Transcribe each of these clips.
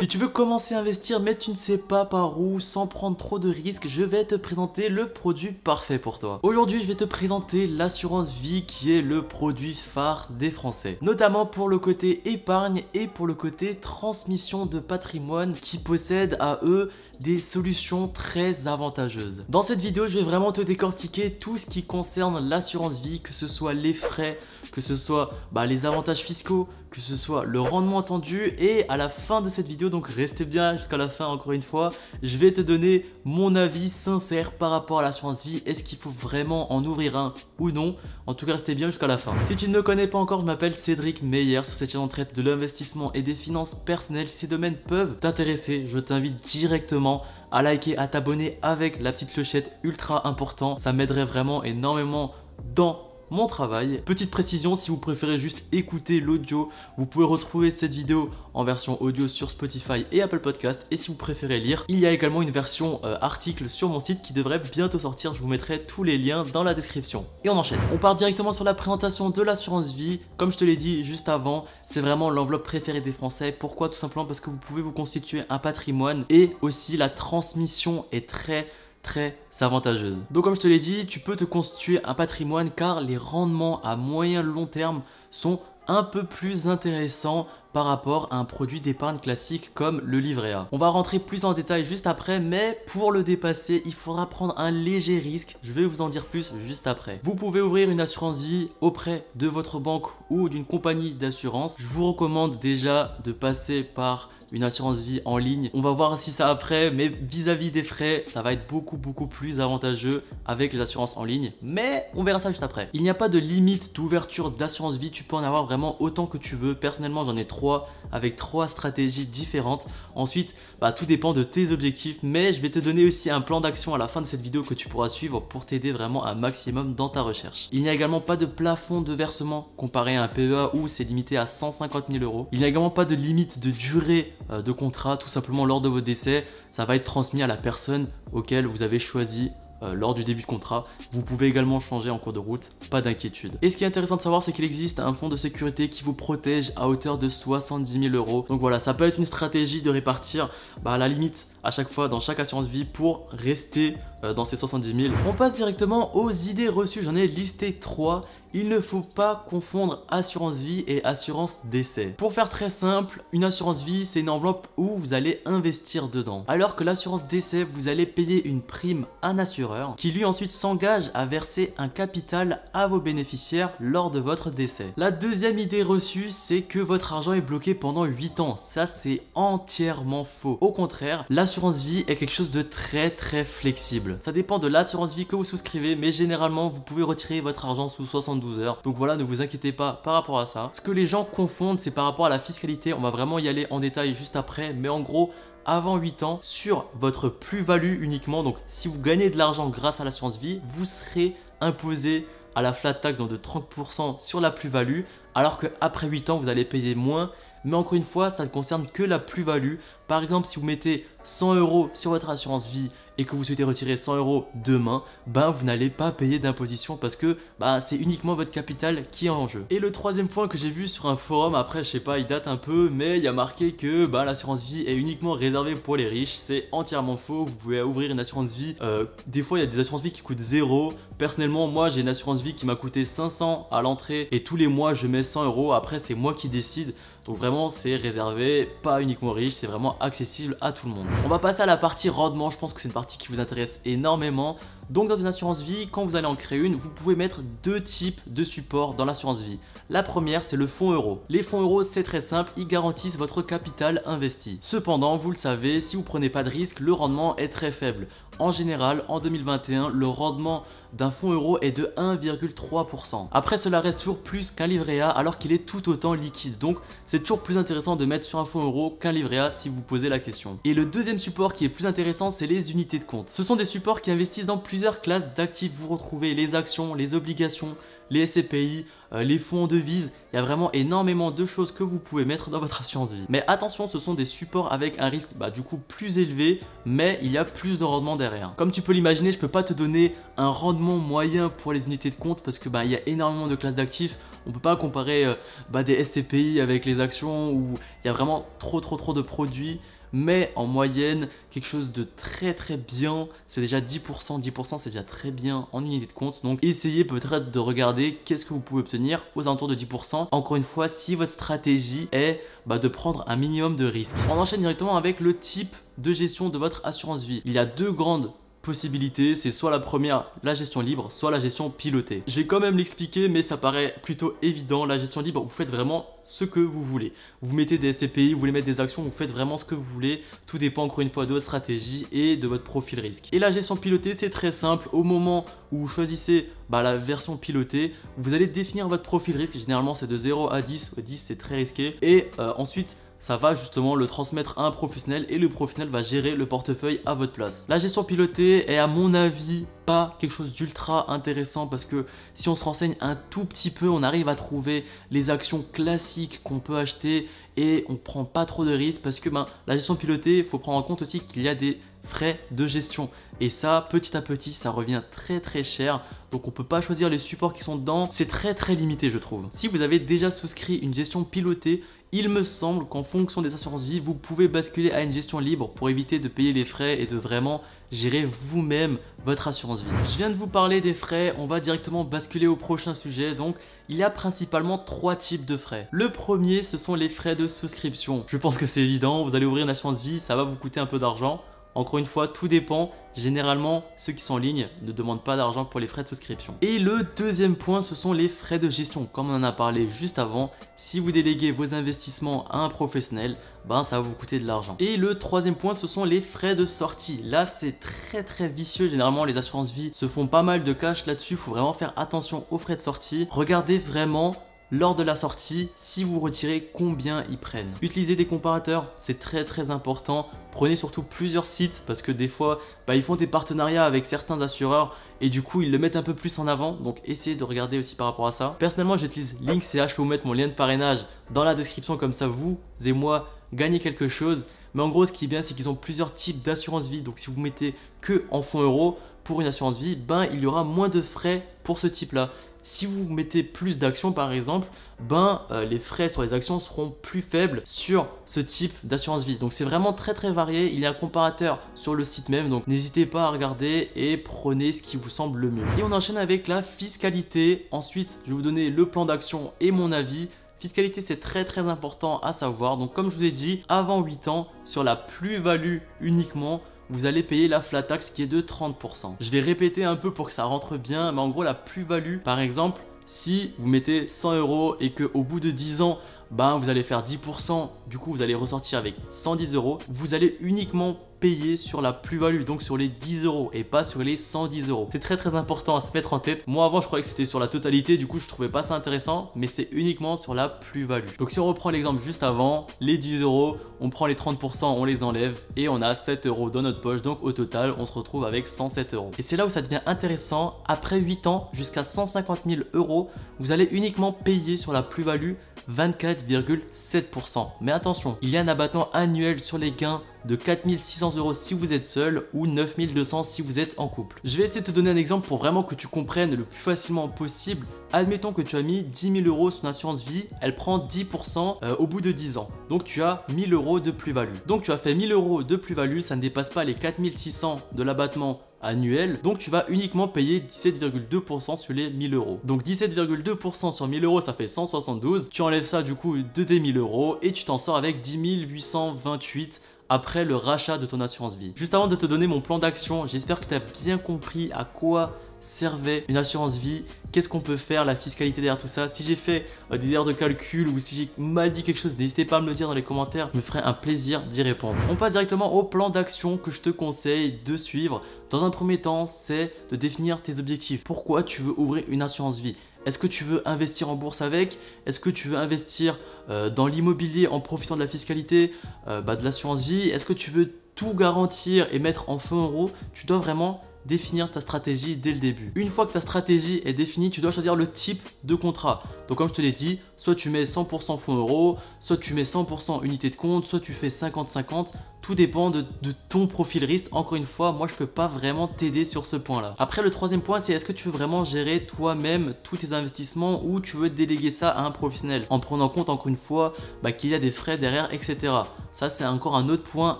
Si tu veux commencer à investir mais tu ne sais pas par où sans prendre trop de risques, je vais te présenter le produit parfait pour toi. Aujourd'hui, je vais te présenter l'assurance vie qui est le produit phare des Français. Notamment pour le côté épargne et pour le côté transmission de patrimoine qui possède à eux des solutions très avantageuses. Dans cette vidéo, je vais vraiment te décortiquer tout ce qui concerne l'assurance vie, que ce soit les frais, que ce soit bah, les avantages fiscaux, que ce soit le rendement attendu et à la fin de cette vidéo, donc restez bien jusqu'à la fin encore une fois, je vais te donner mon avis sincère par rapport à l'assurance vie. Est-ce qu'il faut vraiment en ouvrir un ou non? En tout cas, restez bien jusqu'à la fin. Si tu ne me connais pas encore, je m'appelle Cédric Meyer. Sur cette chaîne, on traite de l'investissement et des finances personnelles. Ces domaines peuvent t'intéresser, je t'invite directement à liker, à t'abonner avec la petite clochette ultra important. Ça m'aiderait vraiment énormément dans mon travail. Petite précision, si vous préférez juste écouter l'audio, vous pouvez retrouver cette vidéo en version audio sur Spotify et Apple Podcast. Et si vous préférez lire, il y a également une version euh, article sur mon site qui devrait bientôt sortir. Je vous mettrai tous les liens dans la description. Et on enchaîne. On part directement sur la présentation de l'assurance vie. Comme je te l'ai dit juste avant, c'est vraiment l'enveloppe préférée des Français. Pourquoi? Tout simplement parce que vous pouvez vous constituer un patrimoine et aussi la transmission est très très avantageuse. Donc comme je te l'ai dit, tu peux te constituer un patrimoine car les rendements à moyen long terme sont un peu plus intéressants par rapport à un produit d'épargne classique comme le livret A. On va rentrer plus en détail juste après, mais pour le dépasser, il faudra prendre un léger risque. Je vais vous en dire plus juste après. Vous pouvez ouvrir une assurance vie auprès de votre banque ou d'une compagnie d'assurance. Je vous recommande déjà de passer par une assurance vie en ligne. On va voir si ça après, mais vis-à-vis des frais, ça va être beaucoup beaucoup plus avantageux avec les assurances en ligne. Mais on verra ça juste après. Il n'y a pas de limite d'ouverture d'assurance vie, tu peux en avoir vraiment autant que tu veux. Personnellement, j'en ai trois avec trois stratégies différentes. Ensuite, bah, tout dépend de tes objectifs, mais je vais te donner aussi un plan d'action à la fin de cette vidéo que tu pourras suivre pour t'aider vraiment un maximum dans ta recherche. Il n'y a également pas de plafond de versement comparé à un PEA où c'est limité à 150 000 euros. Il n'y a également pas de limite de durée de contrat, tout simplement lors de vos décès, ça va être transmis à la personne auquel vous avez choisi euh, lors du début de contrat. Vous pouvez également changer en cours de route, pas d'inquiétude. Et ce qui est intéressant de savoir, c'est qu'il existe un fonds de sécurité qui vous protège à hauteur de 70 000 euros. Donc voilà, ça peut être une stratégie de répartir bah, à la limite à chaque fois dans chaque assurance vie pour rester euh, dans ces 70 000. On passe directement aux idées reçues, j'en ai listé 3 il ne faut pas confondre assurance vie et assurance décès. Pour faire très simple, une assurance vie, c'est une enveloppe où vous allez investir dedans. Alors que l'assurance décès, vous allez payer une prime à un assureur qui lui ensuite s'engage à verser un capital à vos bénéficiaires lors de votre décès. La deuxième idée reçue, c'est que votre argent est bloqué pendant 8 ans. Ça, c'est entièrement faux. Au contraire, l'assurance vie est quelque chose de très très flexible. Ça dépend de l'assurance vie que vous souscrivez, mais généralement, vous pouvez retirer votre argent sous 60 heures. Donc voilà, ne vous inquiétez pas par rapport à ça. Ce que les gens confondent, c'est par rapport à la fiscalité. On va vraiment y aller en détail juste après. Mais en gros, avant 8 ans, sur votre plus-value uniquement, donc si vous gagnez de l'argent grâce à l'assurance vie, vous serez imposé à la flat tax donc de 30% sur la plus-value, alors qu'après 8 ans, vous allez payer moins. Mais encore une fois, ça ne concerne que la plus-value. Par exemple, si vous mettez 100 euros sur votre assurance vie et que vous souhaitez retirer 100 euros demain, ben vous n'allez pas payer d'imposition parce que ben, c'est uniquement votre capital qui est en jeu. Et le troisième point que j'ai vu sur un forum, après je sais pas, il date un peu, mais il y a marqué que ben, l'assurance vie est uniquement réservée pour les riches. C'est entièrement faux. Vous pouvez ouvrir une assurance vie. Euh, des fois, il y a des assurances vie qui coûtent zéro. Personnellement, moi j'ai une assurance vie qui m'a coûté 500 à l'entrée et tous les mois je mets 100 euros. Après, c'est moi qui décide. Donc vraiment, c'est réservé pas uniquement aux riches, c'est vraiment accessible à tout le monde. On va passer à la partie rendement. Je pense que c'est une partie qui vous intéresse énormément. Donc dans une assurance vie, quand vous allez en créer une, vous pouvez mettre deux types de supports dans l'assurance vie. La première, c'est le fonds euro. Les fonds euros, c'est très simple, ils garantissent votre capital investi. Cependant, vous le savez, si vous prenez pas de risque, le rendement est très faible. En général, en 2021, le rendement d'un fonds euro est de 1,3%. Après, cela reste toujours plus qu'un livret A alors qu'il est tout autant liquide. Donc, c'est toujours plus intéressant de mettre sur un fonds euro qu'un livret A si vous posez la question. Et le deuxième support qui est plus intéressant, c'est les unités de compte. Ce sont des supports qui investissent dans plusieurs classes d'actifs. Vous retrouvez les actions, les obligations, les SCPI, euh, les fonds en devise. Il y a vraiment énormément de choses que vous pouvez mettre dans votre assurance vie. Mais attention, ce sont des supports avec un risque bah, du coup plus élevé, mais il y a plus de rendement derrière. Comme tu peux l'imaginer, je peux pas te donner un rendement moyen pour les unités de compte parce que bah, il y a énormément de classes d'actifs. On peut pas comparer euh, bah, des SCPI avec les actions où il y a vraiment trop trop trop de produits mais en moyenne, quelque chose de très très bien, c'est déjà 10%, 10% c'est déjà très bien en unité de compte, donc essayez peut-être de regarder qu'est-ce que vous pouvez obtenir aux alentours de 10%, encore une fois, si votre stratégie est bah, de prendre un minimum de risque. On enchaîne directement avec le type de gestion de votre assurance vie. Il y a deux grandes possibilités, c'est soit la première, la gestion libre, soit la gestion pilotée. Je vais quand même l'expliquer, mais ça paraît plutôt évident. La gestion libre, vous faites vraiment ce que vous voulez. Vous mettez des SCPI, vous voulez mettre des actions, vous faites vraiment ce que vous voulez. Tout dépend encore une fois de votre stratégie et de votre profil risque. Et la gestion pilotée, c'est très simple. Au moment où vous choisissez bah, la version pilotée, vous allez définir votre profil risque. Généralement, c'est de 0 à 10. 10, c'est très risqué. Et euh, ensuite, ça va justement le transmettre à un professionnel et le professionnel va gérer le portefeuille à votre place. La gestion pilotée est à mon avis pas quelque chose d'ultra intéressant parce que si on se renseigne un tout petit peu, on arrive à trouver les actions classiques qu'on peut acheter et on prend pas trop de risques parce que ben, la gestion pilotée, il faut prendre en compte aussi qu'il y a des frais de gestion. Et ça, petit à petit, ça revient très très cher. Donc on peut pas choisir les supports qui sont dedans. C'est très très limité, je trouve. Si vous avez déjà souscrit une gestion pilotée, il me semble qu'en fonction des assurances vie, vous pouvez basculer à une gestion libre pour éviter de payer les frais et de vraiment gérer vous-même votre assurance vie. Je viens de vous parler des frais, on va directement basculer au prochain sujet. Donc, il y a principalement trois types de frais. Le premier, ce sont les frais de souscription. Je pense que c'est évident, vous allez ouvrir une assurance vie, ça va vous coûter un peu d'argent. Encore une fois, tout dépend. Généralement, ceux qui sont en ligne ne demandent pas d'argent pour les frais de souscription. Et le deuxième point, ce sont les frais de gestion. Comme on en a parlé juste avant, si vous déléguez vos investissements à un professionnel, ben ça va vous coûter de l'argent. Et le troisième point, ce sont les frais de sortie. Là, c'est très très vicieux. Généralement, les assurances vie se font pas mal de cash là-dessus. Il faut vraiment faire attention aux frais de sortie. Regardez vraiment lors de la sortie si vous retirez combien ils prennent. Utilisez des comparateurs, c'est très très important. Prenez surtout plusieurs sites parce que des fois, bah, ils font des partenariats avec certains assureurs et du coup, ils le mettent un peu plus en avant. Donc, essayez de regarder aussi par rapport à ça. Personnellement, j'utilise LinkCH. Je peux vous mettre mon lien de parrainage dans la description comme ça, vous et moi gagnez quelque chose. Mais en gros, ce qui est bien, c'est qu'ils ont plusieurs types d'assurance vie. Donc, si vous mettez que en fonds euros pour une assurance vie, ben il y aura moins de frais pour ce type-là si vous mettez plus d'actions par exemple, ben euh, les frais sur les actions seront plus faibles sur ce type d'assurance vie. Donc c'est vraiment très très varié. Il y a un comparateur sur le site même, donc n'hésitez pas à regarder et prenez ce qui vous semble le mieux. Et on enchaîne avec la fiscalité. Ensuite, je vais vous donner le plan d'action et mon avis. Fiscalité, c'est très très important à savoir. Donc comme je vous ai dit, avant 8 ans, sur la plus-value uniquement, vous allez payer la flat tax qui est de 30%. Je vais répéter un peu pour que ça rentre bien, mais en gros la plus-value, par exemple, si vous mettez 100 euros et qu'au bout de 10 ans, ben, vous allez faire 10%, du coup vous allez ressortir avec 110 euros, vous allez uniquement payer sur la plus-value, donc sur les 10 euros et pas sur les 110 euros. C'est très très important à se mettre en tête. Moi avant je croyais que c'était sur la totalité, du coup je trouvais pas ça intéressant, mais c'est uniquement sur la plus-value. Donc si on reprend l'exemple juste avant, les 10 euros, on prend les 30%, on les enlève et on a 7 euros dans notre poche, donc au total on se retrouve avec 107 euros. Et c'est là où ça devient intéressant, après 8 ans jusqu'à 150 000 euros, vous allez uniquement payer sur la plus-value 24,7%. Mais attention, il y a un abattement annuel sur les gains de 4600 euros si vous êtes seul ou 9200 si vous êtes en couple. Je vais essayer de te donner un exemple pour vraiment que tu comprennes le plus facilement possible. Admettons que tu as mis 10 000 euros sur une assurance vie, elle prend 10% euh, au bout de 10 ans. Donc tu as 1000 euros de plus-value. Donc tu as fait 1000 euros de plus-value, ça ne dépasse pas les 4600 de l'abattement annuel. Donc tu vas uniquement payer 17,2% sur les 1000 euros. Donc 17,2% sur 1000 euros, ça fait 172. Tu enlèves ça du coup de tes 1000 euros et tu t'en sors avec 10 828 après le rachat de ton assurance vie. Juste avant de te donner mon plan d'action, j'espère que tu as bien compris à quoi servait une assurance vie, qu'est-ce qu'on peut faire, la fiscalité derrière tout ça? Si j'ai fait euh, des erreurs de calcul ou si j'ai mal dit quelque chose, n'hésitez pas à me le dire dans les commentaires, je me ferai un plaisir d'y répondre. On passe directement au plan d'action que je te conseille de suivre. Dans un premier temps, c'est de définir tes objectifs. Pourquoi tu veux ouvrir une assurance vie? Est-ce que tu veux investir en bourse avec? Est-ce que tu veux investir euh, dans l'immobilier en profitant de la fiscalité, euh, bah, de l'assurance vie? Est-ce que tu veux tout garantir et mettre en fonds euros? Tu dois vraiment définir ta stratégie dès le début. Une fois que ta stratégie est définie, tu dois choisir le type de contrat. Donc comme je te l'ai dit, soit tu mets 100% fonds euros, soit tu mets 100% unité de compte, soit tu fais 50-50. Tout dépend de, ton profil risque. Encore une fois, moi je peux pas vraiment t'aider sur ce point-là. Après le troisième point, c'est est-ce que tu veux vraiment gérer toi-même tous tes investissements ou tu veux déléguer ça à un professionnel? En prenant compte encore une fois bah, qu'il y a des frais derrière, etc. Ça, c'est encore un autre point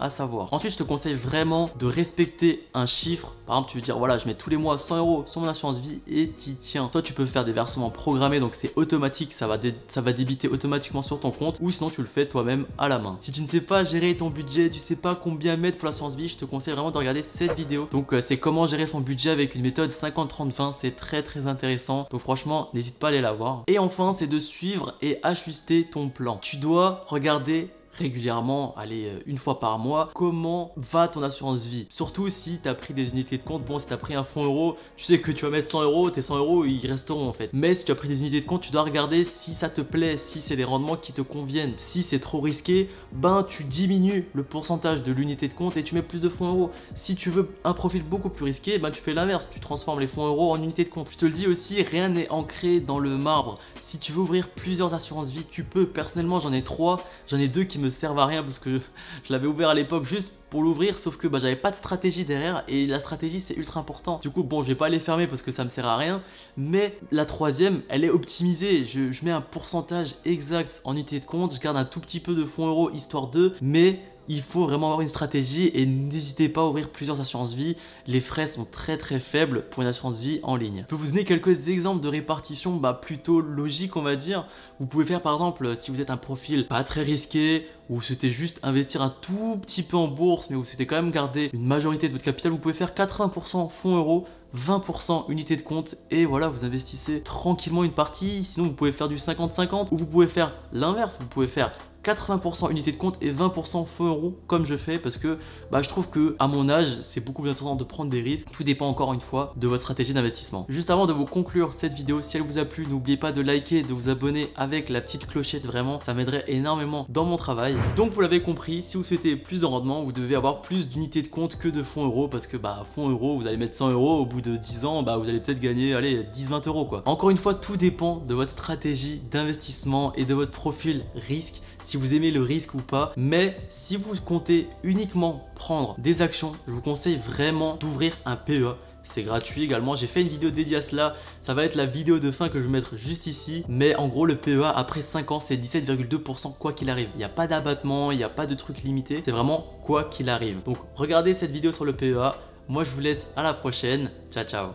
à savoir. Ensuite, je te conseille vraiment de respecter un chiffre. Par exemple, tu veux dire, voilà, je mets tous les mois 100 euros sur mon assurance vie et t'y tiens. Toi, tu peux faire des versements programmés, donc c'est automatique, ça va, débiter automatiquement sur ton compte, ou sinon tu le fais toi-même à la main. Si tu ne sais pas gérer ton budget, tu sais pas combien mettre pour l'assurance vie, je te conseille vraiment de regarder cette vidéo. Donc, euh, c'est comment gérer son budget avec une méthode 50-30-20. C'est très très intéressant. Donc, franchement, n'hésite pas à aller la voir. Et enfin, c'est de suivre et ajuster ton plan. Tu dois regarder régulièrement, allez, euh, une fois par mois, comment va ton assurance vie? Surtout si tu as pris des unités de compte. Bon, si tu as pris un fonds euro, tu sais que tu vas mettre 100 euros, tes 100 euros, ils resteront en fait. Mais si tu as pris des unités de compte, tu dois regarder si ça te plaît, si c'est des rendements qui te conviennent. Si c'est trop risqué, ben tu diminues le pourcentage de l'unité de compte et tu mets plus de fonds euros. Si tu veux un profil beaucoup plus risqué, ben tu fais l'inverse, tu transformes les fonds euros en unités de compte. Je te le dis aussi, rien n'est ancré dans le marbre. Si tu veux ouvrir plusieurs assurances vie, tu peux. Personnellement, j'en ai trois, j'en ai deux qui me servent à rien parce que je l'avais ouvert à l'époque juste pour l'ouvrir sauf que bah, j'avais pas de stratégie derrière et la stratégie c'est ultra important. Du coup bon je vais pas les fermer parce que ça me sert à rien mais la troisième elle est optimisée. Je, mets un pourcentage exact en unité de compte. Je garde un tout petit peu de fonds euros histoire de mais il faut vraiment avoir une stratégie et n'hésitez pas à ouvrir plusieurs assurances vie. Les frais sont très très faibles pour une assurance vie en ligne. Je peux vous donner quelques exemples de répartition bah, plutôt logiques on va dire. Vous pouvez faire par exemple si vous êtes un profil pas très risqué ou vous souhaitez juste investir un tout petit peu en bourse mais vous souhaitez quand même garder une majorité de votre capital, vous pouvez faire 80% fonds euros 20% unité de compte et voilà vous investissez tranquillement une partie sinon vous pouvez faire du 50-50 ou vous pouvez faire l'inverse vous pouvez faire 80% unité de compte et 20% fonds euros comme je fais parce que bah, je trouve que à mon âge c'est beaucoup plus intéressant de prendre des risques. Tout dépend encore une fois de votre stratégie d'investissement. Juste avant de vous conclure cette vidéo, si elle vous a plu, n'oubliez pas de liker, de vous abonner avec la petite clochette vraiment, ça m'aiderait énormément dans mon travail. Donc vous l'avez compris, si vous souhaitez plus de rendement, vous devez avoir plus d'unités de compte que de fonds euros parce que bah fonds euros, vous allez mettre 100 euros, au de 10 ans, bah vous allez peut-être gagner allez 10-20 euros quoi. Encore une fois, tout dépend de votre stratégie d'investissement et de votre profil risque si vous aimez le risque ou pas. Mais si vous comptez uniquement prendre des actions, je vous conseille vraiment d'ouvrir un PEA. C'est gratuit également. J'ai fait une vidéo dédiée à cela. Ça va être la vidéo de fin que je vais mettre juste ici. Mais en gros, le PEA après 5 ans, c'est 17,2% quoi qu'il arrive. Il n'y a pas d'abattement, il n'y a pas de truc limité. C'est vraiment quoi qu'il arrive. Donc regardez cette vidéo sur le PEA. Moi, je vous laisse à la prochaine. Ciao, ciao.